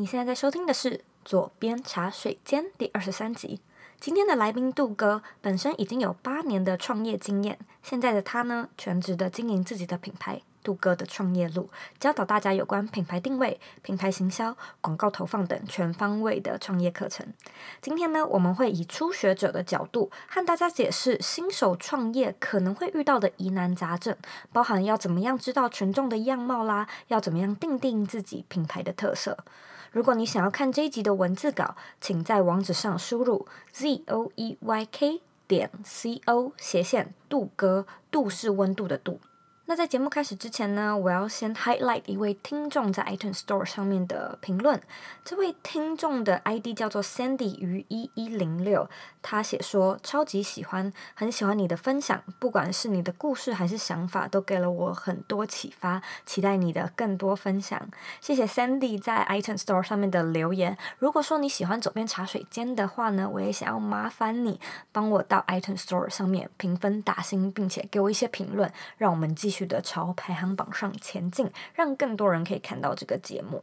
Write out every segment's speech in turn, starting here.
你现在在收听的是《左边茶水间》第二十三集。今天的来宾杜哥本身已经有八年的创业经验，现在的他呢，全职的经营自己的品牌“杜哥的创业路”，教导大家有关品牌定位、品牌行销、广告投放等全方位的创业课程。今天呢，我们会以初学者的角度和大家解释新手创业可能会遇到的疑难杂症，包含要怎么样知道群众的样貌啦，要怎么样定定自己品牌的特色。如果你想要看这一集的文字稿，请在网址上输入 z o e y k 点 c o 斜线杜哥，度是温度的度。那在节目开始之前呢，我要先 highlight 一位听众在 iTunes Store 上面的评论。这位听众的 ID 叫做 Sandy 于一一零六，他写说超级喜欢，很喜欢你的分享，不管是你的故事还是想法，都给了我很多启发。期待你的更多分享。谢谢 Sandy 在 iTunes Store 上面的留言。如果说你喜欢佐编茶水间的话呢，我也想要麻烦你帮我到 iTunes Store 上面评分打星，并且给我一些评论，让我们继续。的朝排行榜上前进，让更多人可以看到这个节目。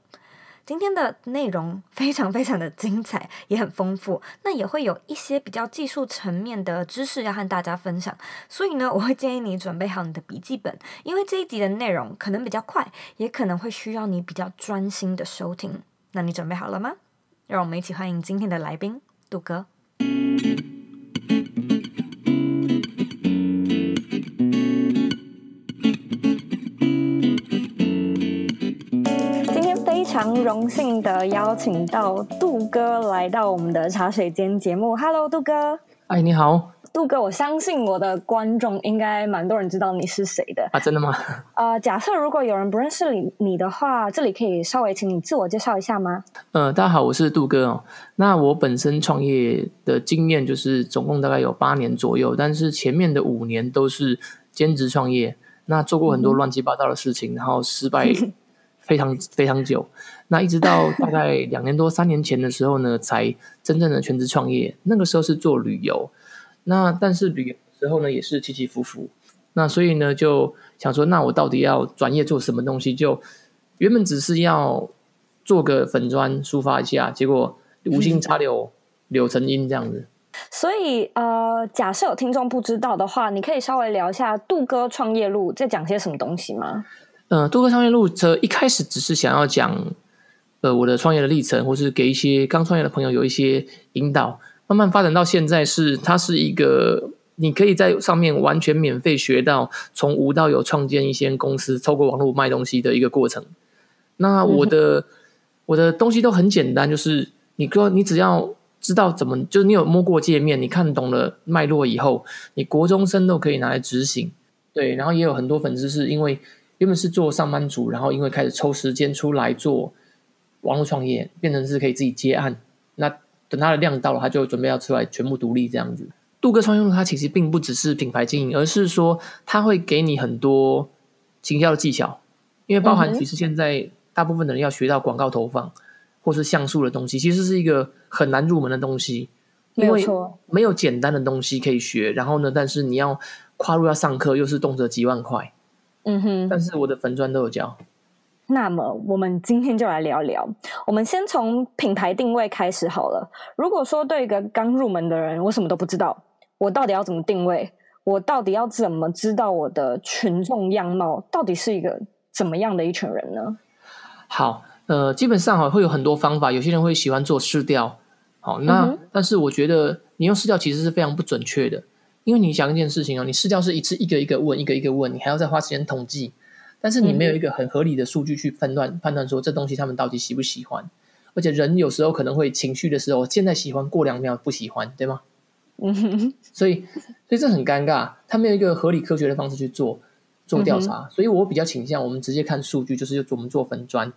今天的内容 非常非常的精彩，也很丰富。那也会有一些比较技术层面的知识要和大家分享。所以呢，我会建议你准备好你的笔记本，因为这一集的内容可能比较快，也可能会需要你比较专心的收听。那你准备好了吗？让我们一起欢迎今天的来宾，杜哥。常荣幸的邀请到杜哥来到我们的茶水间节目。Hello，杜哥。哎，你好，杜哥。我相信我的观众应该蛮多人知道你是谁的啊？真的吗？呃，假设如果有人不认识你你的话，这里可以稍微请你自我介绍一下吗？呃，大家好，我是杜哥哦。那我本身创业的经验就是总共大概有八年左右，但是前面的五年都是兼职创业，那做过很多乱七八糟的事情，嗯、然后失败。非常非常久，那一直到大概 两年多三年前的时候呢，才真正的全职创业。那个时候是做旅游，那但是旅游的时候呢，也是起起伏伏。那所以呢，就想说，那我到底要转业做什么东西？就原本只是要做个粉砖抒发一下，结果无心插柳柳成荫这样子。所以呃，假设有听众不知道的话，你可以稍微聊一下杜哥创业路在讲些什么东西吗？呃，杜哥创业路这一开始只是想要讲，呃，我的创业的历程，或是给一些刚创业的朋友有一些引导。慢慢发展到现在是，是它是一个你可以在上面完全免费学到从无到有创建一些公司，透过网络卖东西的一个过程。那我的、嗯、我的东西都很简单，就是你说你只要知道怎么，就是你有摸过界面，你看懂了脉络以后，你国中生都可以拿来执行。对，然后也有很多粉丝是因为。原本是做上班族，然后因为开始抽时间出来做网络创业，变成是可以自己接案。那等他的量到了，他就准备要出来全部独立这样子。杜哥创业路，它其实并不只是品牌经营，而是说他会给你很多行销的技巧，因为包含其实现在大部分的人要学到广告投放或是像素的东西，其实是一个很难入门的东西，因为没有简单的东西可以学。然后呢，但是你要跨入要上课，又是动辄几万块。嗯哼，但是我的粉砖都有教。那么我们今天就来聊聊。我们先从品牌定位开始好了。如果说对一个刚入门的人，我什么都不知道，我到底要怎么定位？我到底要怎么知道我的群众样貌到底是一个怎么样的一群人呢？好，呃，基本上哈会有很多方法。有些人会喜欢做试调，好，那、嗯、但是我觉得你用试调其实是非常不准确的。因为你想一件事情哦，你试调是一次一个一个问，一个一个问，你还要再花时间统计，但是你没有一个很合理的数据去判断、嗯、判断说这东西他们到底喜不喜欢，而且人有时候可能会情绪的时候，现在喜欢过两秒不喜欢，对吗？嗯哼，所以所以这很尴尬，他没有一个合理科学的方式去做做调查，嗯、所以我比较倾向我们直接看数据，就是我们做粉砖。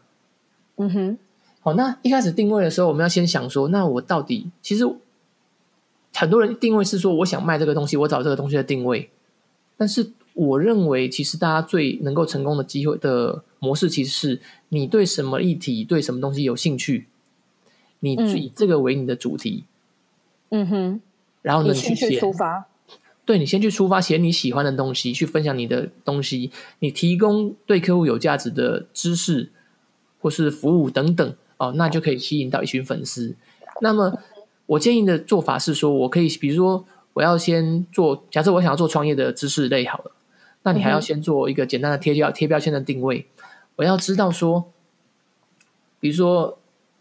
嗯哼，好，那一开始定位的时候，我们要先想说，那我到底其实。很多人定位是说，我想卖这个东西，我找这个东西的定位。但是我认为，其实大家最能够成功的机会的模式，其实是你对什么议题、对什么东西有兴趣，你以这个为你的主题。嗯哼。然后呢，你去出发。对，你先去出发，写你喜欢的东西，去分享你的东西，你提供对客户有价值的知识或是服务等等，哦，那就可以吸引到一群粉丝。那么我建议的做法是说，我可以比如说我要先做，假设我想要做创业的知识类好了，那你还要先做一个简单的贴标贴标签的定位。我要知道说，比如说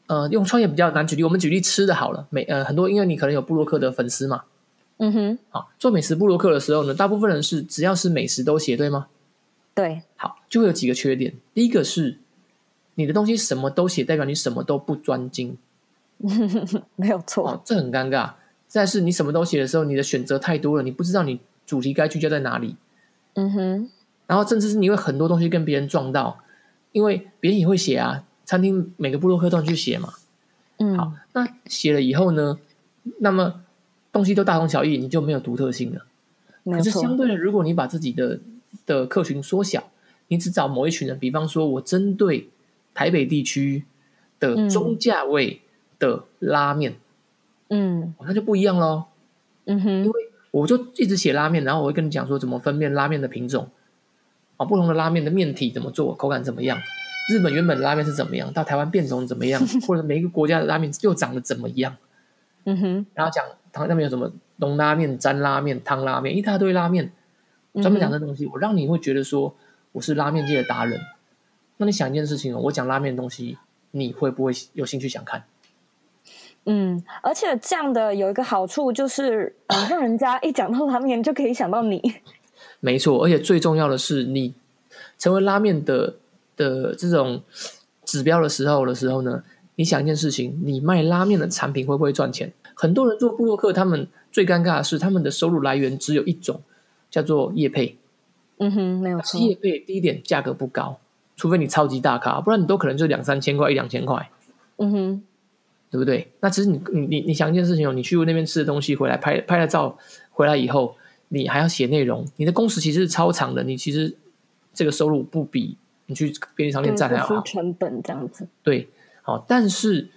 呃，用创业比较难举例，我们举例吃的好了，美呃很多，因为你可能有部落客的粉丝嘛。嗯哼，好，做美食部落客的时候呢，大部分人是只要是美食都写，对吗？对，好，就会有几个缺点。第一个是你的东西什么都写，代表你什么都不专精，没有错，哦，这很尴尬。再是你什么都写的时候，你的选择太多了，你不知道你主题该聚焦在哪里。嗯哼，然后甚至是你会很多东西跟别人撞到，因为别人也会写啊，餐厅每个部落客都去写嘛。嗯，好，那写了以后呢，那么。东西都大同小异，你就没有独特性了。可是相对的，如果你把自己的的客群缩小，你只找某一群人，比方说我针对台北地区的中价位的拉面，嗯，那就不一样喽。嗯哼，因为我就一直写拉面，然后我会跟你讲说怎么分辨拉面的品种，啊，不同的拉面的面体怎么做，口感怎么样？日本原本的拉面是怎么样？到台湾变种怎么样？或者每一个国家的拉面又长得怎么样？嗯哼，然后讲。他那边有什么浓拉面、沾拉面、汤拉面，一大堆拉面，专门讲这东西，嗯、我让你会觉得说我是拉面界的达人。那你想一件事情哦，我讲拉面的东西，你会不会有兴趣想看？嗯，而且这样的有一个好处就是，让、呃、人家一讲到拉面就可以想到你。没错，而且最重要的是，你成为拉面的的这种指标的时候的时候呢，你想一件事情，你卖拉面的产品会不会赚钱？很多人做布洛克，他们最尴尬的是，他们的收入来源只有一种，叫做业配。嗯哼，没有错。业配第一点价格不高，除非你超级大咖，不然你都可能就两三千块，一两千块。嗯哼，对不对？那其实你你你你想一件事情哦，你去那边吃的东西回来拍拍了照回来以后，你还要写内容，你的工时其实是超长的，你其实这个收入不比你去便利商店赚还要好。成本这样子。对，好，但是。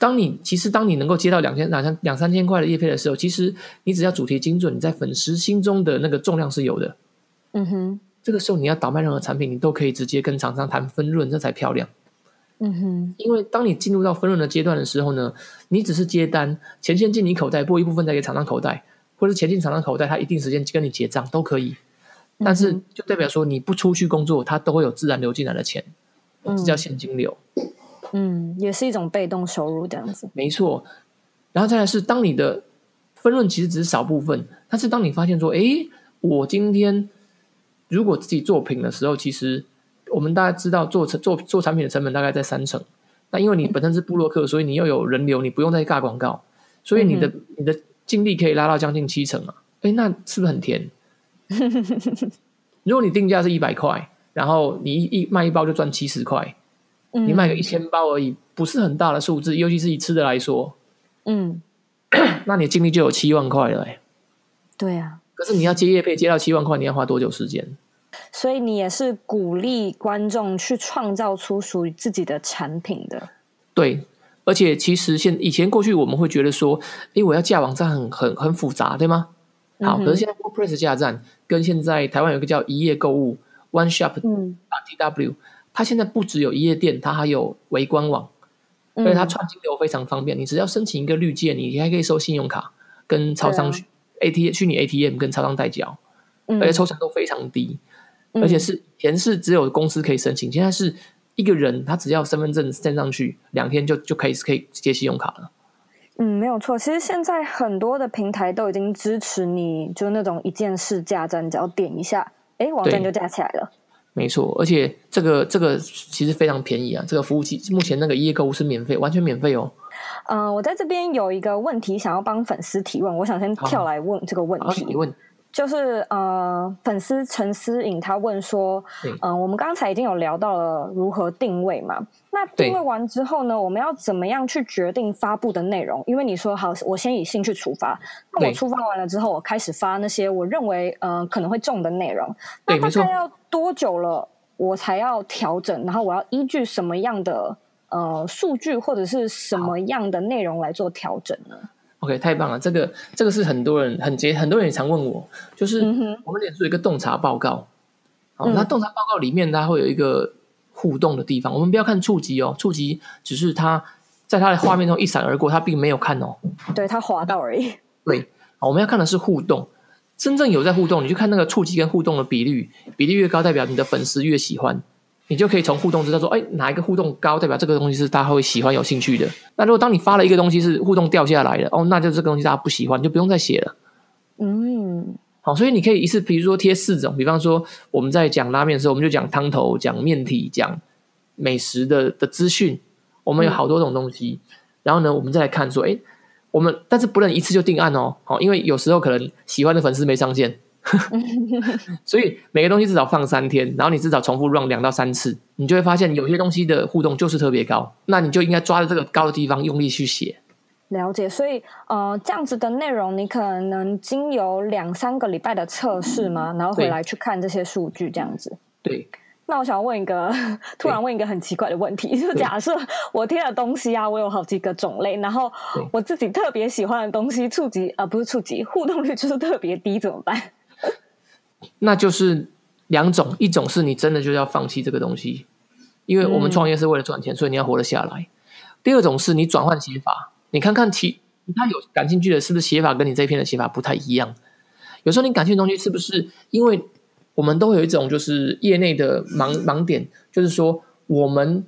当你其实当你能够接到两千两三两三千块的业配的时候，其实你只要主题精准，你在粉丝心中的那个重量是有的。嗯哼，这个时候你要倒卖任何产品，你都可以直接跟厂商谈分润，这才漂亮。嗯哼，因为当你进入到分润的阶段的时候呢，你只是接单，钱先进你口袋，拨一部分再给厂商口袋，或者钱进厂商口袋，他一定时间跟你结账都可以。但是就代表说你不出去工作，它都会有自然流进来的钱，这叫现金流。嗯嗯，也是一种被动收入这样子，没错。然后再来是，当你的分润其实只是少部分，但是当你发现说，哎，我今天如果自己作品的时候，其实我们大家知道做成做做产品的成本大概在三成。那因为你本身是布洛克，所以你又有人流，你不用再尬广告，所以你的、嗯、你的净利可以拉到将近七成啊。哎，那是不是很甜？如果你定价是一百块，然后你一一卖一包就赚七十块。你卖个一千包而已，不是很大的数字，尤其是以吃的来说，嗯，那你净利就有七万块了，欸，对啊，可是你要接业配接到七万块，你要花多久时间？所以你也是鼓励观众去创造出属于自己的产品的。对，而且其实现以前过去我们会觉得说，哎，我要架网站很很很复杂，对吗？好，嗯、可是现在 WordPress 架站跟现在台湾有一个叫一页购物 One Shop 嗯啊 TW。它现在不只有一页店，它还有微官网，所以它串金流非常方便。嗯、你只要申请一个绿界，你还可以收信用卡，跟超商 ATM 虚拟 ATM 跟超商代缴，嗯、而且抽成都非常低。嗯、而且是以前是只有公司可以申请，现在是一个人他只要身份证 send 上去，两天就就可以可以接信用卡了。嗯，没有错。其实现在很多的平台都已经支持你，就那种一键式架站，只要点一下，哎，网站就架起来了。没错，而且这个这个其实非常便宜啊！这个服务器目前那个一页购物是免费，完全免费哦。嗯、呃，我在这边有一个问题想要帮粉丝提问，我想先跳来问这个问题。你问。就是呃，粉丝陈思颖他问说，嗯、呃，我们刚才已经有聊到了如何定位嘛？那定位完之后呢，我们要怎么样去决定发布的内容？因为你说好，我先以兴趣出发，那我出发完了之后，我开始发那些我认为呃可能会中的内容。那大概要多久了，我才要调整？然后我要依据什么样的呃数据或者是什么样的内容来做调整呢？OK，太棒了！这个这个是很多人很接，很多人也常问我，就是我们脸书有一个洞察报告，好、嗯，那洞察报告里面它会有一个互动的地方。我们不要看触及哦，触及只是它在它的画面中一闪而过，它并没有看哦。对，它滑到而已。对，我们要看的是互动。真正有在互动，你去看那个触及跟互动的比率，比例越高，代表你的粉丝越喜欢。你就可以从互动知道说，哎，哪一个互动高，代表这个东西是大家会喜欢、有兴趣的。那如果当你发了一个东西是互动掉下来了，哦，那就这个东西大家不喜欢，你就不用再写了。嗯，好，所以你可以一次，比如说贴四种，比方说我们在讲拉面的时候，我们就讲汤头、讲面体、讲美食的的资讯，我们有好多种东西。嗯、然后呢，我们再来看说，哎。我们但是不能一次就定案哦，好，因为有时候可能喜欢的粉丝没上线，所以每个东西至少放三天，然后你至少重复 run 两到三次，你就会发现有些东西的互动就是特别高，那你就应该抓着这个高的地方用力去写。了解，所以呃，这样子的内容你可能经由两三个礼拜的测试吗？然后回来去看这些数据，这样子。对。那我想问一个，突然问一个很奇怪的问题，就假设我贴的东西啊，我有好几个种类，然后我自己特别喜欢的东西，触及呃不是触及，互动率就是特别低，怎么办？那就是两种，一种是你真的就要放弃这个东西，因为我们创业是为了赚钱，嗯、所以你要活得下来。第二种是你转换写法，你看看其他有感兴趣的，是不是写法跟你这一篇的写法不太一样？有时候你感兴趣的东西是不是因为？我们都有一种就是业内的盲盲点，就是说我们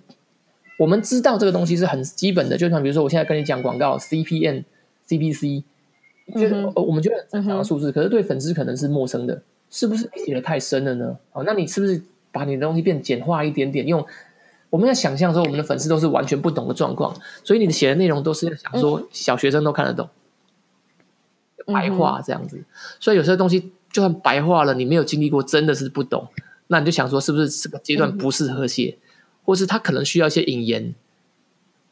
我们知道这个东西是很基本的，就像比如说我现在跟你讲广告 CPN、CPC，就是我们觉得很正常的数字，可是对粉丝可能是陌生的，是不是写的太深了呢？哦，那你是不是把你的东西变简化一点点？用我们在想象说我们的粉丝都是完全不懂的状况，所以你写的内容都是在想说小学生都看得懂，白话这样子，所以有些东西。就算白话了，你没有经历过，真的是不懂。那你就想说，是不是这个阶段不适合写，嗯、或是他可能需要一些引言、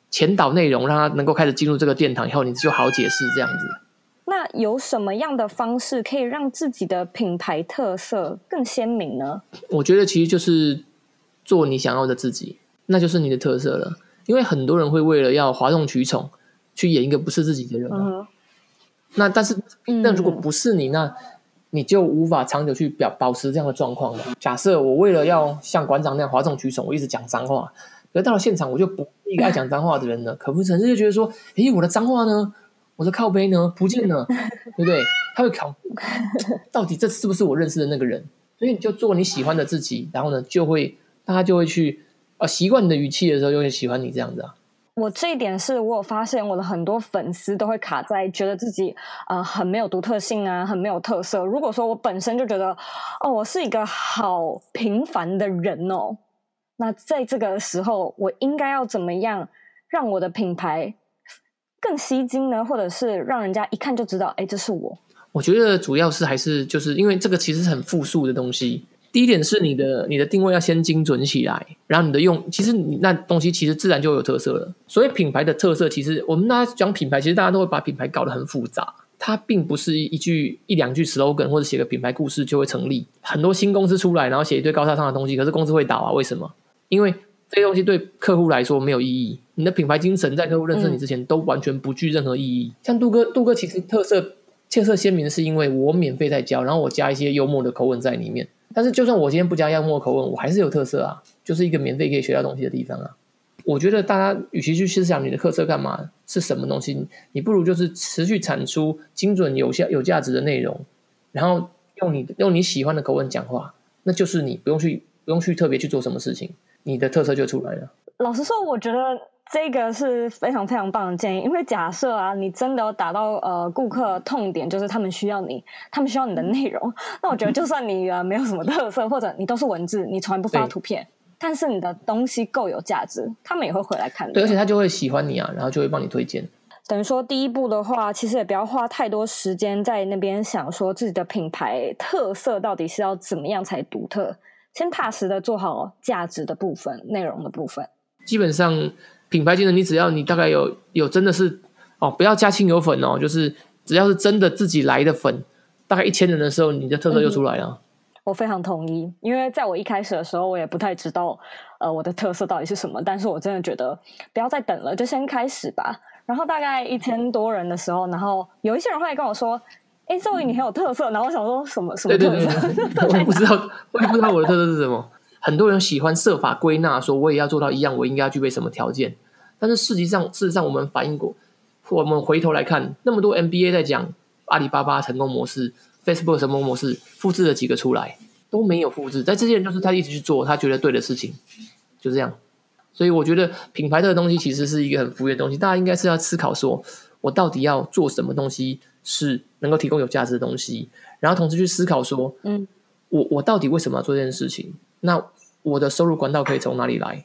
前导内容，让他能够开始进入这个殿堂以后，你就好解释这样子。那有什么样的方式可以让自己的品牌特色更鲜明呢？我觉得其实就是做你想要的自己，那就是你的特色了。因为很多人会为了要哗众取宠，去演一个不是自己的人。嗯、那但是，那如果不是你，那你就无法长久去表保持这样的状况了。假设我为了要像馆长那样哗众取宠，我一直讲脏话，可是到了现场我就不一个爱讲脏话的人了。可不成，就觉得说，诶，我的脏话呢？我的靠背呢？不见了，对不对？他会考，到底这是不是我认识的那个人？所以你就做你喜欢的自己，然后呢，就会大家就会去呃习惯你的语气的时候，就会喜欢你这样子啊。我这一点是我有发现，我的很多粉丝都会卡在觉得自己呃很没有独特性啊，很没有特色。如果说我本身就觉得哦，我是一个好平凡的人哦，那在这个时候，我应该要怎么样让我的品牌更吸睛呢？或者是让人家一看就知道，哎，这是我。我觉得主要是还是就是因为这个其实是很复数的东西。第一点是你的你的定位要先精准起来，然后你的用，其实你那东西其实自然就有特色了。所以品牌的特色，其实我们大家讲品牌，其实大家都会把品牌搞得很复杂。它并不是一句一两句 slogan 或者写个品牌故事就会成立。很多新公司出来，然后写一堆高大上的东西，可是公司会倒啊？为什么？因为这些东西对客户来说没有意义。你的品牌精神在客户认识你之前都完全不具任何意义。嗯、像杜哥，杜哥其实特色特色鲜明，是因为我免费在教，然后我加一些幽默的口吻在里面。但是，就算我今天不加幽默口吻，我还是有特色啊，就是一个免费可以学到东西的地方啊。我觉得大家与其去思想你的特色干嘛，是什么东西，你不如就是持续产出精准、有效、有价值的内容，然后用你用你喜欢的口吻讲话，那就是你不用去不用去特别去做什么事情，你的特色就出来了。老实说，我觉得。这个是非常非常棒的建议，因为假设啊，你真的要打到呃顾客痛点，就是他们需要你，他们需要你的内容，那我觉得就算你呃没有什么特色，或者你都是文字，你从来不发图片，但是你的东西够有价值，他们也会回来看。对，而且他就会喜欢你啊，然后就会帮你推荐。等于说第一步的话，其实也不要花太多时间在那边想说自己的品牌特色到底是要怎么样才独特，先踏实的做好价值的部分、内容的部分，基本上。品牌精神，你只要你大概有有真的是哦，不要加亲友粉哦，就是只要是真的自己来的粉，大概一千人的时候，你的特色就出来了。嗯，我非常同意，因为在我一开始的时候，我也不太知道呃我的特色到底是什么，但是我真的觉得不要再等了，就先开始吧。然后大概一千多人的时候，然后有一些人会跟我说：“哎，Zoe 你很有特色。”然后我想说什么什么特色？我也不知道，我也不知道我的特色是什么。很多人喜欢设法归纳说，我也要做到一样，我应该要具备什么条件。但是实际上，事实上我们反映过，我们回头来看，那么多 MBA 在讲阿里巴巴成功模式、Facebook 成功模式，复制了几个出来，都没有复制。但这些人就是他一直去做他觉得对的事情，就这样。所以我觉得品牌这个东西其实是一个很浮云的东西，大家应该是要思考说，我到底要做什么东西是能够提供有价值的东西，然后同时去思考说，嗯，我我到底为什么要做这件事情？那我的收入管道可以从哪里来？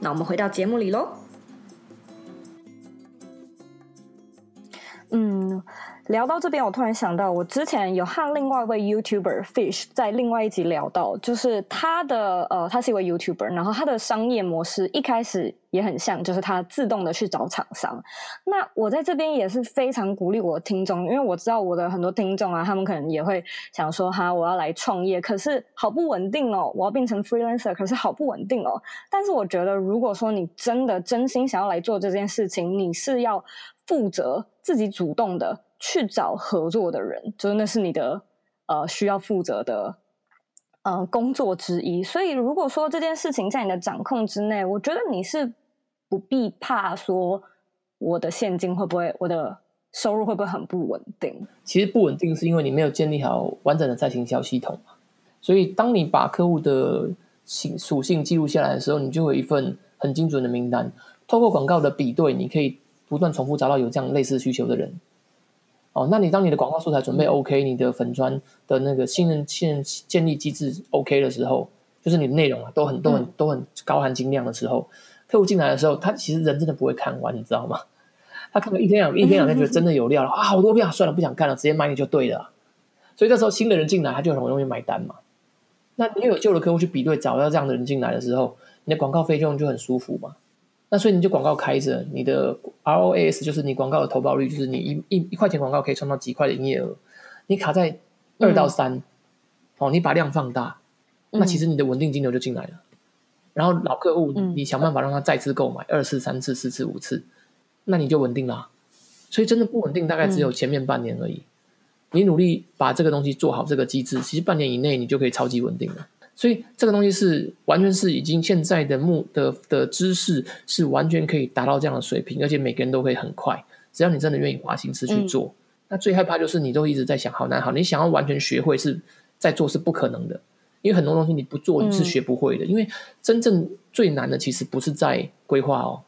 那我们回到节目里喽。嗯，聊到这边，我突然想到，我之前有和另外一位 YouTuber Fish 在另外一集聊到，就是他的呃，他是一位 YouTuber，然后他的商业模式一开始也很像，就是他自动的去找厂商。那我在这边也是非常鼓励我的听众，因为我知道我的很多听众啊，他们可能也会想说，哈，我要来创业，可是好不稳定哦，我要变成 freelancer，可是好不稳定哦。但是我觉得，如果说你真的真心想要来做这件事情，你是要。负责自己主动的去找合作的人，就是那是你的呃需要负责的呃工作之一。所以如果说这件事情在你的掌控之内，我觉得你是不必怕说我的现金会不会，我的收入会不会很不稳定。其实不稳定是因为你没有建立好完整的再行销系统。所以当你把客户的性属性记录下来的时候，你就有一份很精准的名单。透过广告的比对，你可以。不断重复找到有这样类似需求的人，哦，那你当你的广告素材准备 OK，你的粉砖的那个信任信任建立机制 OK 的时候，就是你的内容啊都很都很都很高含金量的时候，客户进来的时候，他其实人真的不会看完，你知道吗？他看了一天两一天两天觉得真的有料了啊，好多遍算了不想看了，直接买你就对了。所以这时候新的人进来，他就很容易买单嘛。那你有旧的客户去比对，找到这样的人进来的时候，你的广告费用就很舒服嘛。那所以你就广告开着，你的 ROAS 就是你广告的投报率，就是你一一一块钱广告可以创造几块的营业额。你卡在二到三、嗯，哦，你把量放大，那其实你的稳定金流就进来了。嗯、然后老客户，你想办法让他再次购买二次、三次、四次、五次，那你就稳定啦。所以真的不稳定，大概只有前面半年而已。嗯、你努力把这个东西做好，这个机制，其实半年以内你就可以超级稳定了。所以这个东西是完全是已经现在的目的的知识是完全可以达到这样的水平，而且每个人都可以很快，只要你真的愿意花心思去做。嗯、那最害怕就是你都一直在想好难好，你想要完全学会是在做是不可能的，因为很多东西你不做你是学不会的。嗯、因为真正最难的其实不是在规划哦，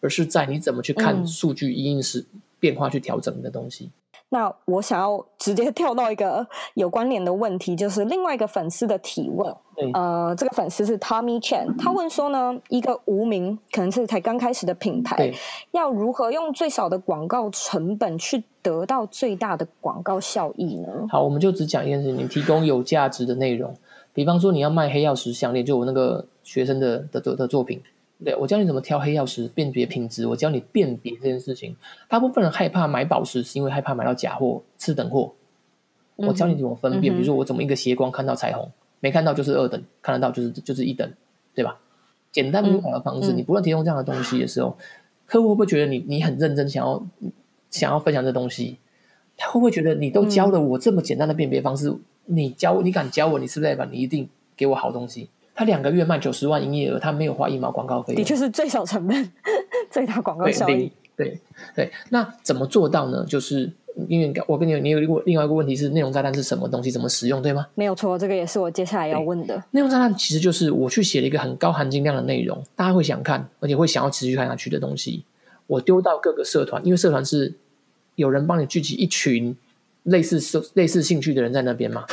而是在你怎么去看数据因应是变化去调整的东西。那我想要直接跳到一个有关联的问题，就是另外一个粉丝的提问。呃，这个粉丝是 Tommy Chan，他问说呢，一个无名可能是才刚开始的品牌，要如何用最少的广告成本去得到最大的广告效益呢？好，我们就只讲一件事情，你提供有价值的内容，比方说你要卖黑曜石项链，就我那个学生的的的作品。对，我教你怎么挑黑曜石，辨别品质。我教你辨别这件事情。大部分人害怕买宝石，是因为害怕买到假货、次等货。我教你怎么分辨，嗯、比如说我怎么一个斜光看到彩虹，没看到就是二等，看得到就是就是一等，对吧？简单明了的方式，嗯、你不断提供这样的东西的时候，客户会不会觉得你你很认真，想要想要分享这东西？他会不会觉得你都教了我这么简单的辨别方式，嗯、你教你敢教我，你是不是代表你一定给我好东西？他两个月卖九十万营业额，他没有花一毛广告费，的确是最小成本、最大广告效益。对对对，那怎么做到呢？就是因为我跟你你有另外另外一个问题是内容炸弹是什么东西？怎么使用？对吗？没有错，这个也是我接下来要问的。内容炸弹其实就是我去写了一个很高含金量的内容，大家会想看，而且会想要持续看下去的东西。我丢到各个社团，因为社团是有人帮你聚集一群类似类似兴趣的人在那边嘛。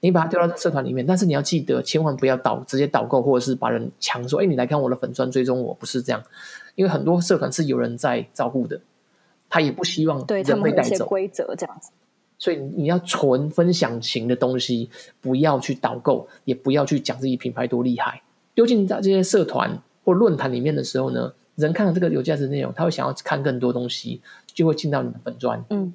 你把它丢到社团里面，但是你要记得，千万不要导直接导购，或者是把人强说：“哎，你来看我的粉专，追踪我。”不是这样，因为很多社团是有人在照顾的，他也不希望人被带走。规则这样子。所以你要纯分享型的东西，不要去导购，也不要去讲自己品牌多厉害。丢进在这些社团或论坛里面的时候呢，人看到这个有价值的内容，他会想要看更多东西，就会进到你的粉专。嗯，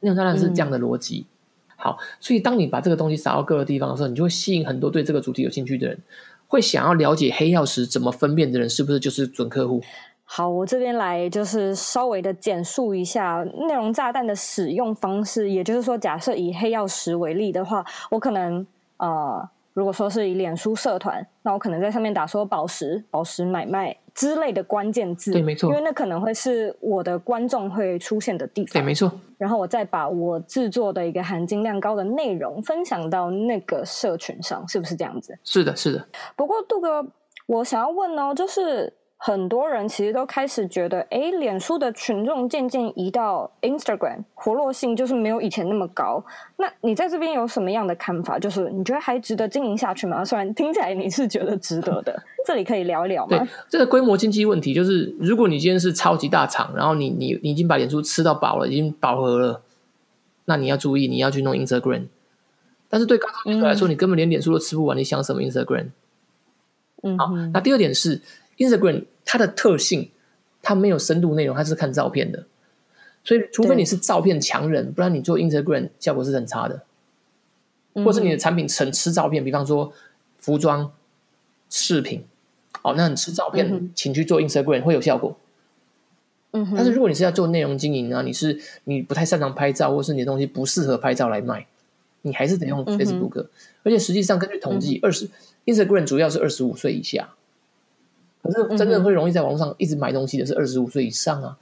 那当然是这样的逻辑。嗯、好，所以当你把这个东西撒到各个地方的时候，你就会吸引很多对这个主题有兴趣的人，会想要了解黑曜石怎么分辨的人，是不是就是准客户？好，我这边来就是稍微的简述一下内容炸弹的使用方式。也就是说，假设以黑曜石为例的话，我可能呃，如果说是以脸书社团，那我可能在上面打说宝石、宝石买卖之类的关键字，对，没错，因为那可能会是我的观众会出现的地方，对，没错。然后我再把我制作的一个含金量高的内容分享到那个社群上，是不是这样子？是的，是的。不过杜哥，我想要问哦，就是。很多人其实都开始觉得，哎，脸书的群众渐渐移到 Instagram，活络性就是没有以前那么高。那你在这边有什么样的看法？就是你觉得还值得经营下去吗？虽然听起来你是觉得值得的，这里可以聊一聊吗？对，这个规模经济问题，就是如果你今天是超级大厂，然后你你你已经把脸书吃到饱了，已经饱和了，那你要注意，你要去弄 Instagram。但是对刚创业者来说，嗯、你根本连脸书都吃不完，你想什么 Instagram？嗯，好，那第二点是。Instagram 它的特性，它没有深度内容，它是看照片的，所以除非你是照片强人，不然你做 Instagram 效果是很差的，或是你的产品很吃照片，比方说服装、饰品，哦，那你吃照片，请去做 Instagram 会有效果。嗯，但是如果你是要做内容经营啊，你是你不太擅长拍照，或是你的东西不适合拍照来卖，你还是得用 Facebook。而且实际上根据统计，二十 Instagram 主要是二十五岁以下。可是真正会容易在网络上一直买东西的是二十五岁以上啊，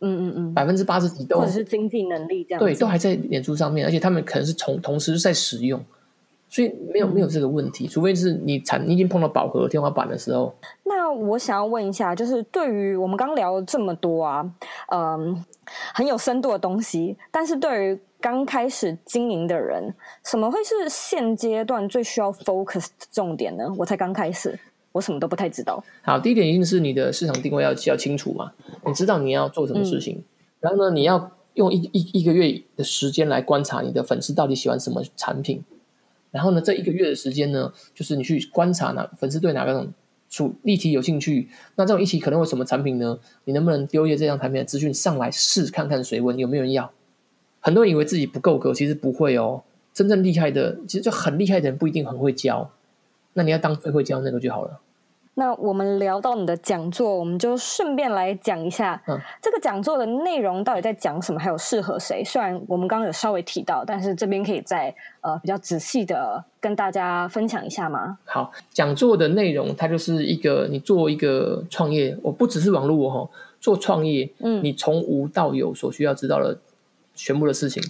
嗯嗯嗯，百分之八十几都或者是经济能力这样，对，都还在脸书上面，而且他们可能是同同时在使用，所以没有没有这个问题，除非是你产你已经碰到饱和天花板的时候。那我想要问一下，就是对于我们刚聊了这么多啊，嗯，很有深度的东西，但是对于刚开始经营的人，什么会是现阶段最需要 focus 的重点呢？我才刚开始。我什么都不太知道。好，第一点一定是你的市场定位要要清楚嘛，你知道你要做什么事情，嗯、然后呢，你要用一一一个月的时间来观察你的粉丝到底喜欢什么产品，然后呢，这一个月的时间呢，就是你去观察哪粉丝对哪个种主议题有兴趣，那这种议题可能会有什么产品呢？你能不能丢一些这样产品的资讯上来试看看水温有没有人要？很多人以为自己不够格，其实不会哦，真正厉害的，其实就很厉害的人不一定很会教。那你要当最会教那个就好了。那我们聊到你的讲座，我们就顺便来讲一下，嗯，这个讲座的内容到底在讲什么，还有适合谁？虽然我们刚刚有稍微提到，但是这边可以再呃比较仔细的跟大家分享一下吗？好，讲座的内容它就是一个你做一个创业，我不只是网络哦，做创业，嗯，你从无到有所需要知道的全部的事情。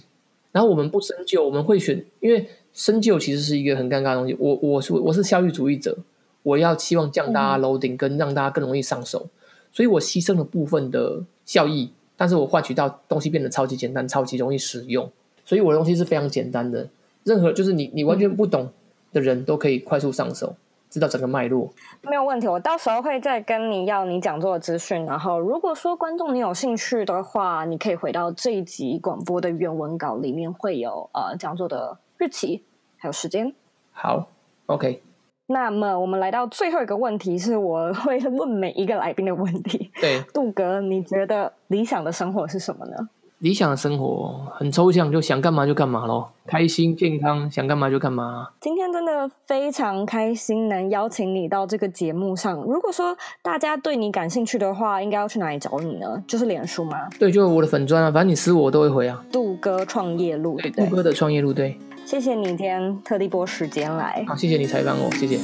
然后我们不深究，我们会选，因为。深究其实是一个很尴尬的东西。我我是我是效率主义者，我要希望降大家 loading，跟让大家更容易上手，所以我牺牲了部分的效益，但是我换取到东西变得超级简单、超级容易使用。所以我的东西是非常简单的，任何就是你你完全不懂的人都可以快速上手，知道整个脉络。没有问题，我到时候会再跟你要你讲座的资讯。然后如果说观众你有兴趣的话，你可以回到这一集广播的原文稿里面会有呃讲座的。日期还有时间，好，OK。那么我们来到最后一个问题，是我会问每一个来宾的问题。对，杜哥，你觉得理想的生活是什么呢？理想的生活很抽象，就想干嘛就干嘛咯，开心健康，想干嘛就干嘛。今天真的非常开心能邀请你到这个节目上。如果说大家对你感兴趣的话，应该要去哪里找你呢？就是脸书吗？对，就是我的粉砖啊，反正你私我，我都会回啊。杜哥创业路，对，杜哥的创业路，对。谢谢你今天特地拨时间来。好，谢谢你采访我，谢谢。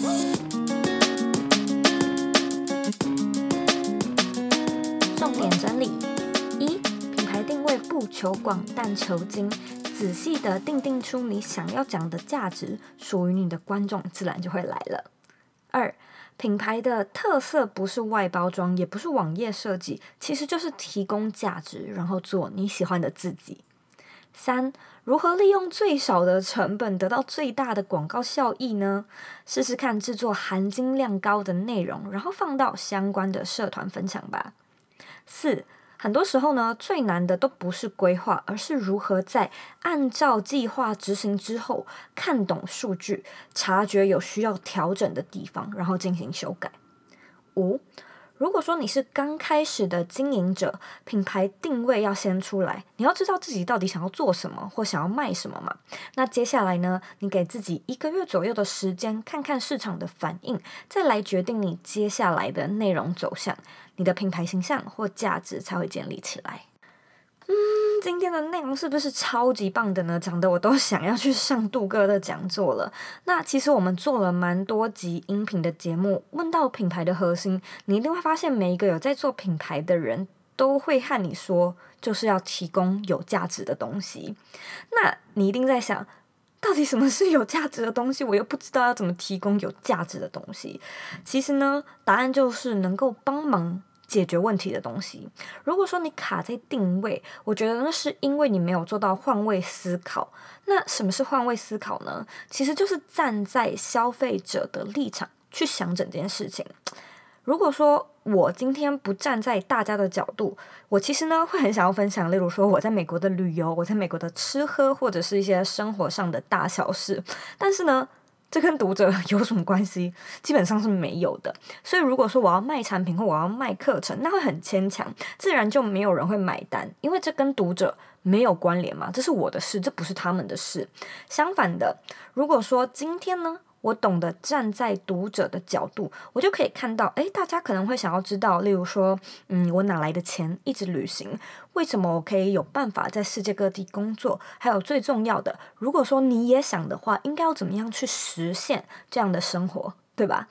重点整理：一、品牌定位不求广，但求精，仔细的定定出你想要讲的价值，属于你的观众自然就会来了。二、品牌的特色不是外包装，也不是网页设计，其实就是提供价值，然后做你喜欢的自己。三、如何利用最少的成本得到最大的广告效益呢？试试看制作含金量高的内容，然后放到相关的社团分享吧。四、很多时候呢，最难的都不是规划，而是如何在按照计划执行之后，看懂数据，察觉有需要调整的地方，然后进行修改。五。如果说你是刚开始的经营者，品牌定位要先出来，你要知道自己到底想要做什么或想要卖什么嘛。那接下来呢，你给自己一个月左右的时间，看看市场的反应，再来决定你接下来的内容走向，你的品牌形象或价值才会建立起来。嗯，今天的内容是不是超级棒的呢？讲得我都想要去上杜哥的讲座了。那其实我们做了蛮多集音频的节目，问到品牌的核心，你一定会发现每一个有在做品牌的人都会和你说，就是要提供有价值的东西。那你一定在想，到底什么是有价值的东西？我又不知道要怎么提供有价值的东西。其实呢，答案就是能够帮忙。解决问题的东西。如果说你卡在定位，我觉得那是因为你没有做到换位思考。那什么是换位思考呢？其实就是站在消费者的立场去想整件事情。如果说我今天不站在大家的角度，我其实呢会很想要分享，例如说我在美国的旅游，我在美国的吃喝，或者是一些生活上的大小事。但是呢，这跟读者 有什么关系？基本上是没有的。所以如果说我要卖产品或我要卖课程，那会很牵强，自然就没有人会买单，因为这跟读者没有关联嘛。这是我的事，这不是他们的事。相反的，如果说今天呢，我懂得站在读者的角度，我就可以看到，诶，大家可能会想要知道，例如说，嗯，我哪来的钱一直旅行？为什么我可以有办法在世界各地工作？还有最重要的，如果说你也想的话，应该要怎么样去实现这样的生活，对吧？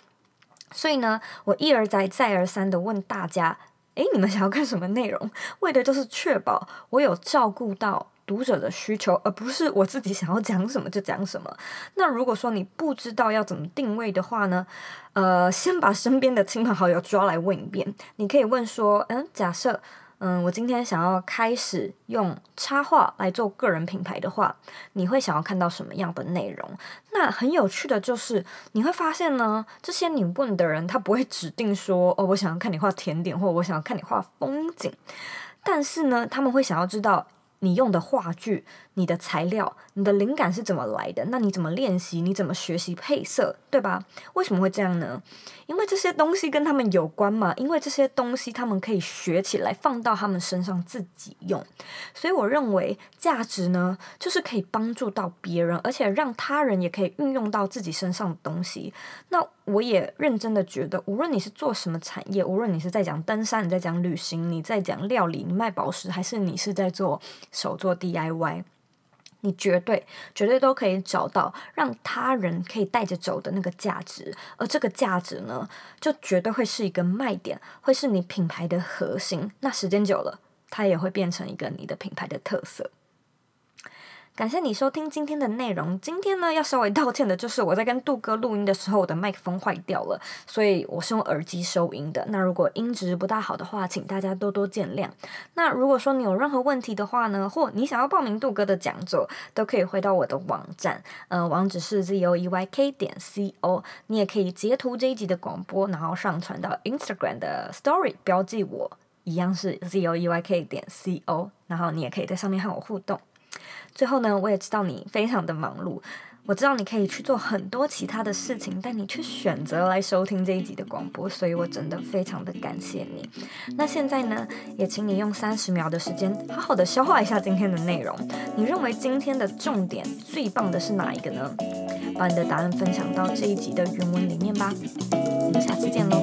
所以呢，我一而再、再而三的问大家，诶，你们想要看什么内容？为的就是确保我有照顾到。读者的需求，而不是我自己想要讲什么就讲什么。那如果说你不知道要怎么定位的话呢？呃，先把身边的亲朋好友抓来问一遍。你可以问说，嗯，假设，嗯，我今天想要开始用插画来做个人品牌的话，你会想要看到什么样的内容？那很有趣的就是，你会发现呢，这些你问的人，他不会指定说，哦，我想要看你画甜点，或我想要看你画风景。但是呢，他们会想要知道。你用的话剧、你的材料、你的灵感是怎么来的？那你怎么练习？你怎么学习配色？对吧？为什么会这样呢？因为这些东西跟他们有关嘛。因为这些东西他们可以学起来，放到他们身上自己用。所以我认为价值呢，就是可以帮助到别人，而且让他人也可以运用到自己身上的东西。那我也认真的觉得，无论你是做什么产业，无论你是在讲登山，你在讲旅行，你在讲料理，你卖宝石，还是你是在做手做 DIY，你绝对绝对都可以找到让他人可以带着走的那个价值，而这个价值呢，就绝对会是一个卖点，会是你品牌的核心。那时间久了，它也会变成一个你的品牌的特色。感谢你收听今天的内容。今天呢，要稍微道歉的就是我在跟杜哥录音的时候，我的麦克风坏掉了，所以我是用耳机收音的。那如果音质不大好的话，请大家多多见谅。那如果说你有任何问题的话呢，或你想要报名杜哥的讲座，都可以回到我的网站，呃，网址是 z o e y k 点 c o。你也可以截图这一集的广播，然后上传到 Instagram 的 Story，标记我，一样是 z o e y k 点 c o。然后你也可以在上面和我互动。最后呢，我也知道你非常的忙碌，我知道你可以去做很多其他的事情，但你却选择来收听这一集的广播，所以我真的非常的感谢你。那现在呢，也请你用三十秒的时间，好好的消化一下今天的内容。你认为今天的重点最棒的是哪一个呢？把你的答案分享到这一集的原文里面吧。我们下次见喽